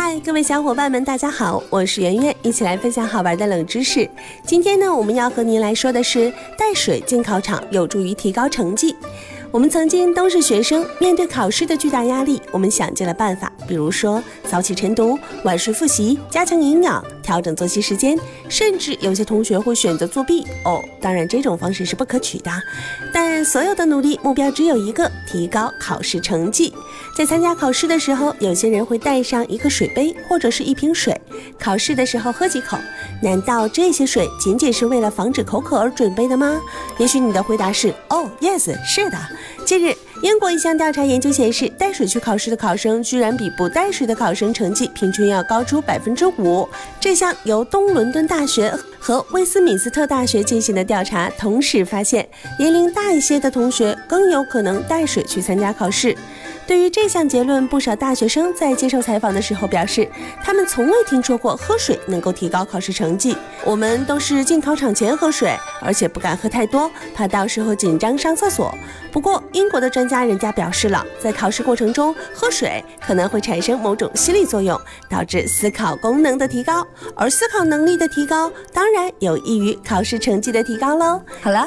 嗨，各位小伙伴们，大家好，我是圆圆，一起来分享好玩的冷知识。今天呢，我们要和您来说的是带水进考场有助于提高成绩。我们曾经都是学生，面对考试的巨大压力，我们想尽了办法，比如说早起晨读、晚睡复习、加强营养、调整作息时间，甚至有些同学会选择作弊。哦，当然这种方式是不可取的。但所有的努力目标只有一个：提高考试成绩。在参加考试的时候，有些人会带上一个水杯或者是一瓶水，考试的时候喝几口。难道这些水仅仅是为了防止口渴而准备的吗？也许你的回答是：哦，yes，是的。近日，英国一项调查研究显示，带水去考试的考生居然比不带水的考生成绩平均要高出百分之五。这项由东伦敦大学和威斯敏斯特大学进行的调查，同时发现，年龄大一些的同学更有可能带水去参加考试。对于这项结论，不少大学生在接受采访的时候表示，他们从未听说过喝水能够提高考试成绩。我们都是进考场前喝水，而且不敢喝太多，怕到时候紧张上厕所。不过，英国的专家人家表示了，在考试过程中喝水可能会产生某种心理作用，导致思考功能的提高，而思考能力的提高，当然有益于考试成绩的提高喽。好了，